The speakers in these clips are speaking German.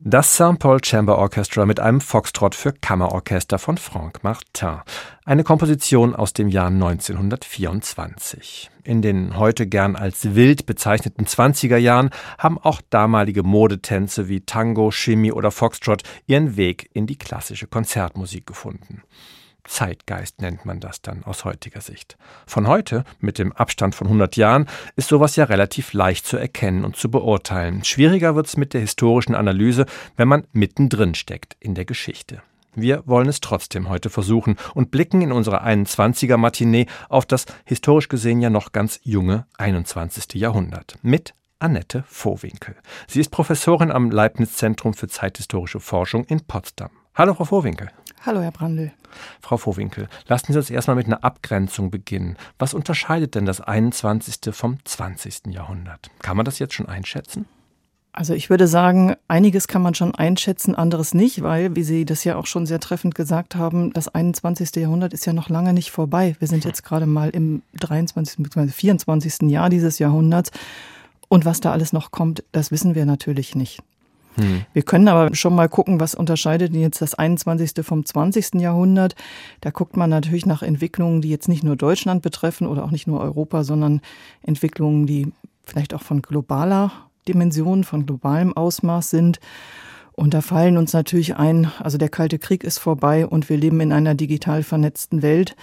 Das St. Paul Chamber Orchestra mit einem Foxtrot für Kammerorchester von Franck Martin. Eine Komposition aus dem Jahr 1924. In den heute gern als wild bezeichneten 20er Jahren haben auch damalige Modetänze wie Tango, Chemie oder Foxtrot ihren Weg in die klassische Konzertmusik gefunden. Zeitgeist nennt man das dann aus heutiger Sicht. Von heute, mit dem Abstand von 100 Jahren, ist sowas ja relativ leicht zu erkennen und zu beurteilen. Schwieriger wird's mit der historischen Analyse, wenn man mittendrin steckt in der Geschichte. Wir wollen es trotzdem heute versuchen und blicken in unserer 21er Matinee auf das historisch gesehen ja noch ganz junge 21. Jahrhundert mit Annette Vohwinkel. Sie ist Professorin am Leibniz Zentrum für zeithistorische Forschung in Potsdam. Hallo, Frau Vohwinkel. Hallo, Herr Brandl. Frau Vohwinkel, lassen Sie uns erstmal mit einer Abgrenzung beginnen. Was unterscheidet denn das 21. vom 20. Jahrhundert? Kann man das jetzt schon einschätzen? Also ich würde sagen, einiges kann man schon einschätzen, anderes nicht, weil, wie Sie das ja auch schon sehr treffend gesagt haben, das 21. Jahrhundert ist ja noch lange nicht vorbei. Wir sind jetzt gerade mal im 23. bzw. 24. Jahr dieses Jahrhunderts. Und was da alles noch kommt, das wissen wir natürlich nicht. Hm. Wir können aber schon mal gucken, was unterscheidet jetzt das 21. vom 20. Jahrhundert. Da guckt man natürlich nach Entwicklungen, die jetzt nicht nur Deutschland betreffen oder auch nicht nur Europa, sondern Entwicklungen, die vielleicht auch von globaler Dimension, von globalem Ausmaß sind. Und da fallen uns natürlich ein, also der Kalte Krieg ist vorbei und wir leben in einer digital vernetzten Welt.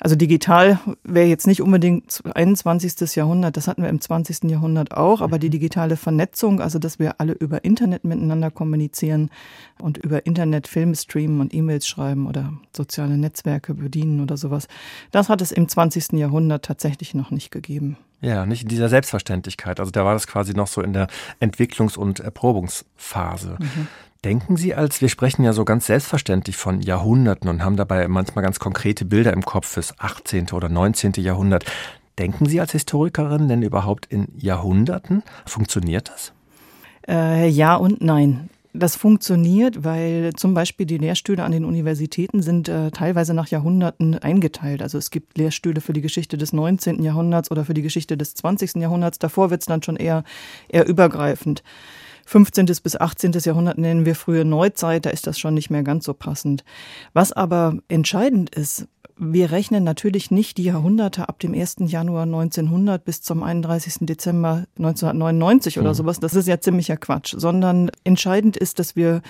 Also digital wäre jetzt nicht unbedingt 21. Jahrhundert, das hatten wir im 20. Jahrhundert auch, aber die mhm. digitale Vernetzung, also dass wir alle über Internet miteinander kommunizieren und über Internet Filme streamen und E-Mails schreiben oder soziale Netzwerke bedienen oder sowas, das hat es im 20. Jahrhundert tatsächlich noch nicht gegeben. Ja, nicht in dieser Selbstverständlichkeit. Also da war das quasi noch so in der Entwicklungs- und Erprobungsphase. Mhm. Denken Sie als, wir sprechen ja so ganz selbstverständlich von Jahrhunderten und haben dabei manchmal ganz konkrete Bilder im Kopf fürs 18. oder 19. Jahrhundert. Denken Sie als Historikerin denn überhaupt in Jahrhunderten? Funktioniert das? Äh, ja und nein. Das funktioniert, weil zum Beispiel die Lehrstühle an den Universitäten sind äh, teilweise nach Jahrhunderten eingeteilt. Also es gibt Lehrstühle für die Geschichte des 19. Jahrhunderts oder für die Geschichte des 20. Jahrhunderts. Davor wird es dann schon eher, eher übergreifend. 15. bis 18. Jahrhundert nennen wir frühe Neuzeit, da ist das schon nicht mehr ganz so passend. Was aber entscheidend ist, wir rechnen natürlich nicht die Jahrhunderte ab dem 1. Januar 1900 bis zum 31. Dezember 1999 oder hm. sowas. Das ist ja ziemlicher Quatsch, sondern entscheidend ist, dass wir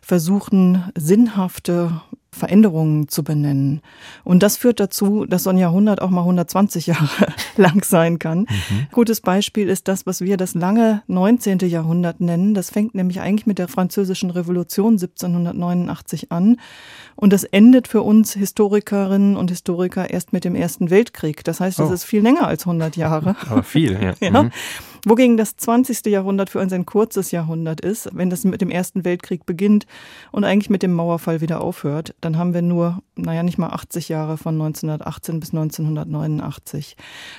versuchen, sinnhafte Veränderungen zu benennen. Und das führt dazu, dass so ein Jahrhundert auch mal 120 Jahre lang sein kann. Mhm. Gutes Beispiel ist das, was wir das lange 19. Jahrhundert nennen. Das fängt nämlich eigentlich mit der Französischen Revolution 1789 an. Und das endet für uns Historikerinnen und Historiker erst mit dem Ersten Weltkrieg. Das heißt, das oh. ist viel länger als 100 Jahre. Aber viel, ja. ja. Mhm. Wogegen das 20. Jahrhundert für uns ein kurzes Jahrhundert ist, wenn das mit dem Ersten Weltkrieg beginnt und eigentlich mit dem Mauerfall wieder aufhört, dann haben wir nur, naja, nicht mal 80 Jahre von 1918 bis 1989.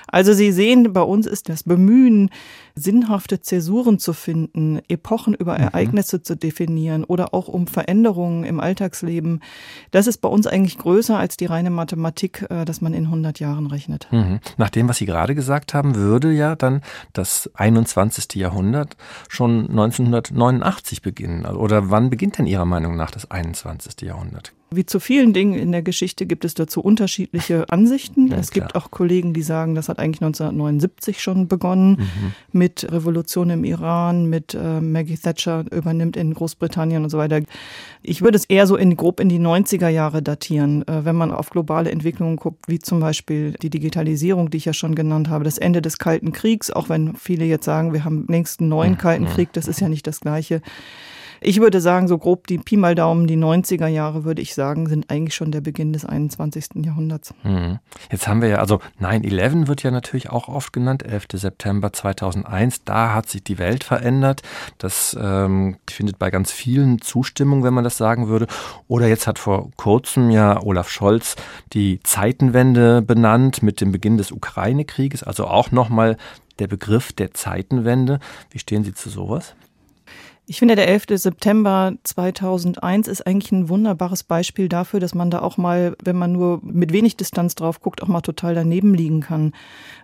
Also Sie sehen, bei uns ist das Bemühen, sinnhafte Zäsuren zu finden, Epochen über mhm. Ereignisse zu definieren oder auch um Veränderungen im Alltagsleben, das ist bei uns eigentlich größer als die reine Mathematik, äh, dass man in 100 Jahren rechnet. Mhm. Nach dem, was Sie gerade gesagt haben, würde ja dann das 21. Jahrhundert schon 1989 beginnen. Oder wann beginnt denn Ihrer Meinung nach das 21. Jahrhundert? Wie zu vielen Dingen in der Geschichte gibt es dazu unterschiedliche Ansichten. Ja, es gibt auch Kollegen, die sagen, das hat eigentlich 1979 schon begonnen mhm. mit Revolution im Iran, mit äh, Maggie Thatcher übernimmt in Großbritannien und so weiter. Ich würde es eher so in, grob in die 90er Jahre datieren, äh, wenn man auf globale Entwicklungen guckt, wie zum Beispiel die Digitalisierung, die ich ja schon genannt habe, das Ende des Kalten Kriegs, auch wenn viele jetzt sagen, wir haben längst einen neuen mhm. Kalten Krieg, das ist ja nicht das Gleiche. Ich würde sagen, so grob die Pi mal Daumen, die 90er Jahre, würde ich sagen, sind eigentlich schon der Beginn des 21. Jahrhunderts. Mhm. Jetzt haben wir ja, also 9-11 wird ja natürlich auch oft genannt, 11. September 2001. Da hat sich die Welt verändert. Das ähm, findet bei ganz vielen Zustimmung, wenn man das sagen würde. Oder jetzt hat vor kurzem ja Olaf Scholz die Zeitenwende benannt mit dem Beginn des Ukraine-Krieges. Also auch nochmal der Begriff der Zeitenwende. Wie stehen Sie zu sowas? Ich finde, der 11. September 2001 ist eigentlich ein wunderbares Beispiel dafür, dass man da auch mal, wenn man nur mit wenig Distanz drauf guckt, auch mal total daneben liegen kann.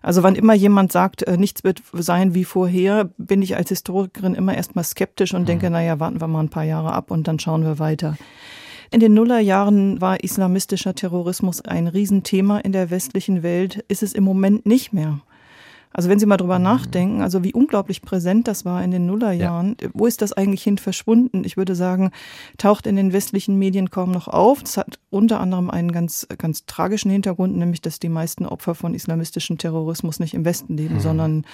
Also wann immer jemand sagt, äh, nichts wird sein wie vorher, bin ich als Historikerin immer erstmal skeptisch und mhm. denke, naja, warten wir mal ein paar Jahre ab und dann schauen wir weiter. In den Nullerjahren war islamistischer Terrorismus ein Riesenthema in der westlichen Welt, ist es im Moment nicht mehr. Also wenn Sie mal drüber mhm. nachdenken, also wie unglaublich präsent das war in den Nullerjahren, ja. wo ist das eigentlich hin verschwunden? Ich würde sagen, taucht in den westlichen Medien kaum noch auf. Das hat unter anderem einen ganz, ganz tragischen Hintergrund, nämlich dass die meisten Opfer von islamistischem Terrorismus nicht im Westen leben, mhm. sondern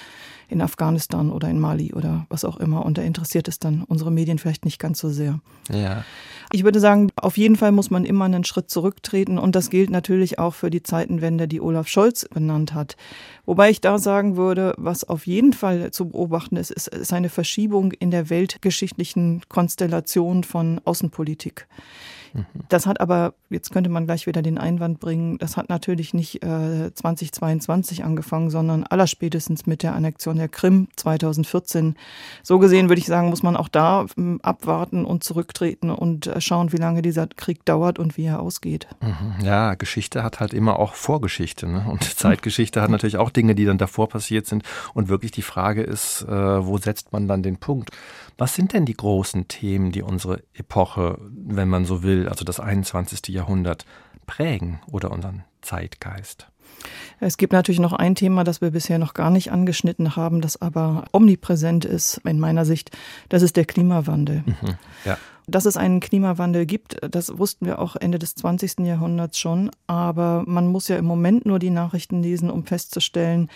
in Afghanistan oder in Mali oder was auch immer. Und da interessiert es dann unsere Medien vielleicht nicht ganz so sehr. Ja. Ich würde sagen, auf jeden Fall muss man immer einen Schritt zurücktreten. Und das gilt natürlich auch für die Zeitenwende, die Olaf Scholz benannt hat. Wobei ich da sagen würde, was auf jeden Fall zu beobachten ist, ist, ist eine Verschiebung in der weltgeschichtlichen Konstellation von Außenpolitik. Das hat aber, jetzt könnte man gleich wieder den Einwand bringen, das hat natürlich nicht äh, 2022 angefangen, sondern allerspätestens mit der Annexion der Krim 2014. So gesehen würde ich sagen, muss man auch da ähm, abwarten und zurücktreten und äh, schauen, wie lange dieser Krieg dauert und wie er ausgeht. Mhm. Ja, Geschichte hat halt immer auch Vorgeschichte. Ne? Und Zeitgeschichte hat natürlich auch Dinge, die dann davor passiert sind. Und wirklich die Frage ist, äh, wo setzt man dann den Punkt? Was sind denn die großen Themen, die unsere Epoche, wenn man so will, also das 21. Jahrhundert, prägen oder unseren Zeitgeist? Es gibt natürlich noch ein Thema, das wir bisher noch gar nicht angeschnitten haben, das aber omnipräsent ist in meiner Sicht. Das ist der Klimawandel. Mhm, ja. Dass es einen Klimawandel gibt, das wussten wir auch Ende des 20. Jahrhunderts schon. Aber man muss ja im Moment nur die Nachrichten lesen, um festzustellen,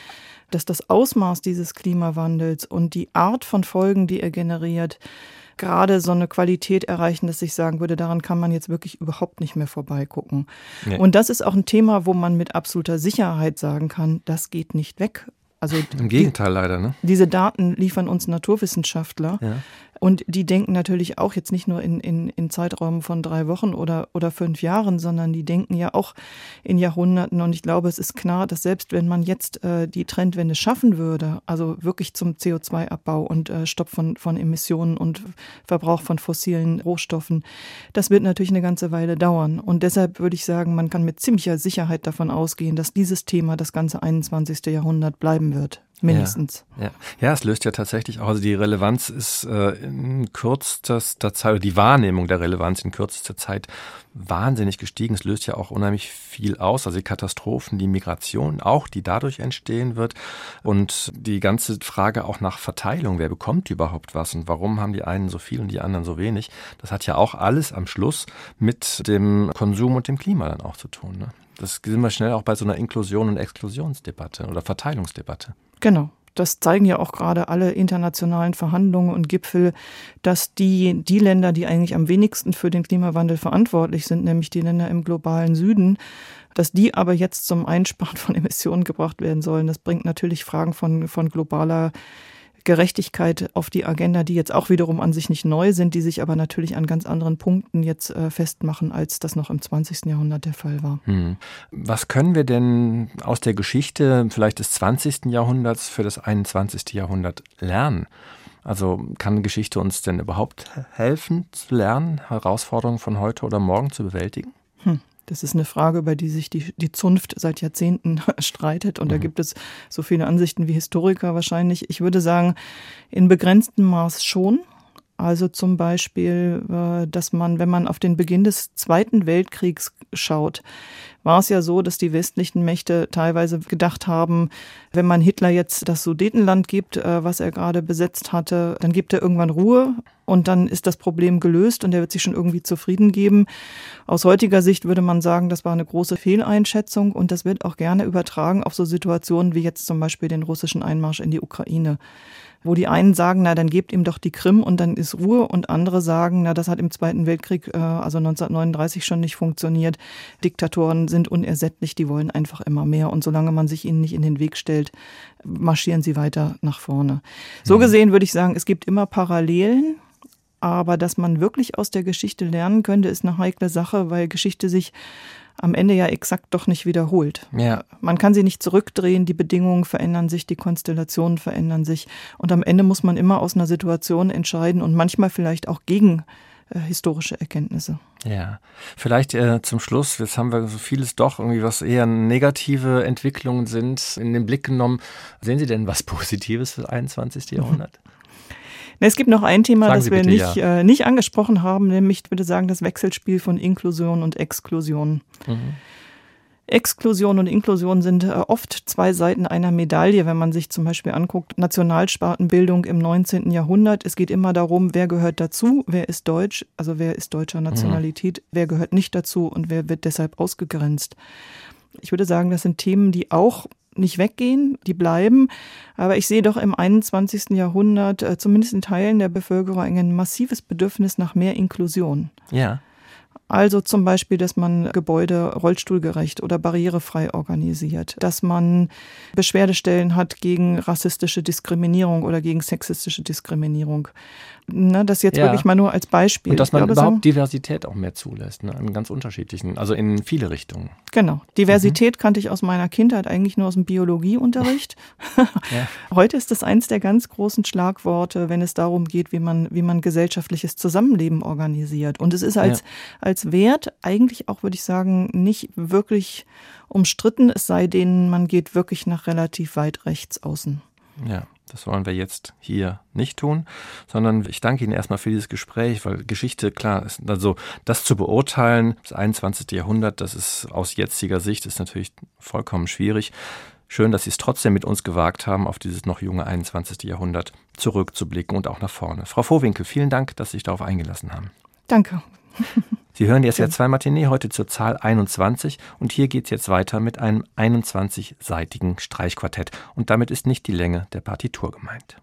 dass das Ausmaß dieses Klimawandels und die Art von Folgen, die er generiert, gerade so eine Qualität erreichen, dass ich sagen würde, daran kann man jetzt wirklich überhaupt nicht mehr vorbeigucken. Nee. Und das ist auch ein Thema, wo man mit absoluter Sicherheit sagen kann, das geht nicht weg. Also Im Gegenteil die, leider. Ne? Diese Daten liefern uns Naturwissenschaftler. Ja. Und die denken natürlich auch jetzt nicht nur in, in, in Zeiträumen von drei Wochen oder, oder fünf Jahren, sondern die denken ja auch in Jahrhunderten. Und ich glaube, es ist klar, dass selbst wenn man jetzt äh, die Trendwende schaffen würde, also wirklich zum CO2-Abbau und äh, Stopp von, von Emissionen und Verbrauch von fossilen Rohstoffen, das wird natürlich eine ganze Weile dauern. Und deshalb würde ich sagen, man kann mit ziemlicher Sicherheit davon ausgehen, dass dieses Thema das ganze 21. Jahrhundert bleiben wird mindestens. Ja, ja. ja, es löst ja tatsächlich auch, also die Relevanz ist äh, in kürzester Zeit, oder die Wahrnehmung der Relevanz in kürzester Zeit wahnsinnig gestiegen. Es löst ja auch unheimlich viel aus, also die Katastrophen, die Migration, auch die dadurch entstehen wird und die ganze Frage auch nach Verteilung, wer bekommt überhaupt was und warum haben die einen so viel und die anderen so wenig, das hat ja auch alles am Schluss mit dem Konsum und dem Klima dann auch zu tun. Ne? Das sind wir schnell auch bei so einer Inklusion- und Exklusionsdebatte oder Verteilungsdebatte. Genau. Das zeigen ja auch gerade alle internationalen Verhandlungen und Gipfel, dass die, die Länder, die eigentlich am wenigsten für den Klimawandel verantwortlich sind, nämlich die Länder im globalen Süden, dass die aber jetzt zum Einsparen von Emissionen gebracht werden sollen. Das bringt natürlich Fragen von, von globaler Gerechtigkeit auf die Agenda, die jetzt auch wiederum an sich nicht neu sind, die sich aber natürlich an ganz anderen Punkten jetzt äh, festmachen, als das noch im 20. Jahrhundert der Fall war. Hm. Was können wir denn aus der Geschichte vielleicht des 20. Jahrhunderts für das 21. Jahrhundert lernen? Also kann Geschichte uns denn überhaupt helfen zu lernen, Herausforderungen von heute oder morgen zu bewältigen? Das ist eine Frage, über die sich die, die Zunft seit Jahrzehnten streitet. Und mhm. da gibt es so viele Ansichten wie Historiker wahrscheinlich. Ich würde sagen, in begrenztem Maß schon. Also zum Beispiel, äh, dass man, wenn man auf den Beginn des Zweiten Weltkriegs schaut, war es ja so, dass die westlichen Mächte teilweise gedacht haben, wenn man Hitler jetzt das Sudetenland gibt, äh, was er gerade besetzt hatte, dann gibt er irgendwann Ruhe und dann ist das Problem gelöst und er wird sich schon irgendwie zufrieden geben. Aus heutiger Sicht würde man sagen, das war eine große Fehleinschätzung und das wird auch gerne übertragen auf so Situationen wie jetzt zum Beispiel den russischen Einmarsch in die Ukraine wo die einen sagen, na dann gebt ihm doch die Krim und dann ist Ruhe und andere sagen, na das hat im Zweiten Weltkrieg, äh, also 1939 schon nicht funktioniert. Diktatoren sind unersättlich, die wollen einfach immer mehr und solange man sich ihnen nicht in den Weg stellt, marschieren sie weiter nach vorne. So mhm. gesehen würde ich sagen, es gibt immer Parallelen Aber dass man wirklich aus der Geschichte lernen könnte, ist eine heikle Sache, weil Geschichte sich am Ende ja exakt doch nicht wiederholt. Ja. Man kann sie nicht zurückdrehen, die Bedingungen verändern sich, die Konstellationen verändern sich. Und am Ende muss man immer aus einer Situation entscheiden und manchmal vielleicht auch gegen äh, historische Erkenntnisse. Ja, vielleicht äh, zum Schluss, jetzt haben wir so vieles doch irgendwie, was eher negative Entwicklungen sind, in den Blick genommen. Sehen Sie denn was Positives für das 21. Jahrhundert? Es gibt noch ein Thema, Sagen das wir nicht, ja. äh, nicht angesprochen haben, nämlich, ich würde sagen, das Wechselspiel von Inklusion und Exklusion. Mhm. Exklusion und Inklusion sind äh, oft zwei Seiten einer Medaille, wenn man sich zum Beispiel anguckt, Nationalspartenbildung im 19. Jahrhundert. Es geht immer darum, wer gehört dazu, wer ist deutsch, also wer ist deutscher Nationalität, mhm. wer gehört nicht dazu und wer wird deshalb ausgegrenzt. Ich würde sagen, das sind Themen, die auch nicht weggehen, die bleiben. Aber ich sehe doch im 21. Jahrhundert, äh, zumindest in Teilen der Bevölkerung, ein massives Bedürfnis nach mehr Inklusion. Ja. Also zum Beispiel, dass man Gebäude rollstuhlgerecht oder barrierefrei organisiert, dass man Beschwerdestellen hat gegen rassistische Diskriminierung oder gegen sexistische Diskriminierung. Ne, das jetzt ja. wirklich mal nur als Beispiel. Und dass man glaube, überhaupt sagen, Diversität auch mehr zulässt, ne, in ganz unterschiedlichen, also in viele Richtungen. Genau. Diversität mhm. kannte ich aus meiner Kindheit eigentlich nur aus dem Biologieunterricht. ja. Heute ist das eins der ganz großen Schlagworte, wenn es darum geht, wie man, wie man gesellschaftliches Zusammenleben organisiert. Und es ist als, ja. als Wert eigentlich auch, würde ich sagen, nicht wirklich umstritten, es sei denn, man geht wirklich nach relativ weit rechts außen. Ja. Das wollen wir jetzt hier nicht tun, sondern ich danke Ihnen erstmal für dieses Gespräch, weil Geschichte, klar, ist also das zu beurteilen, das 21. Jahrhundert, das ist aus jetziger Sicht ist natürlich vollkommen schwierig. Schön, dass Sie es trotzdem mit uns gewagt haben, auf dieses noch junge 21. Jahrhundert zurückzublicken und auch nach vorne. Frau Vohwinkel, vielen Dank, dass Sie sich darauf eingelassen haben. Danke. Sie hören jetzt ja zwei Matinee, heute zur Zahl 21 und hier geht es jetzt weiter mit einem 21-seitigen Streichquartett. Und damit ist nicht die Länge der Partitur gemeint.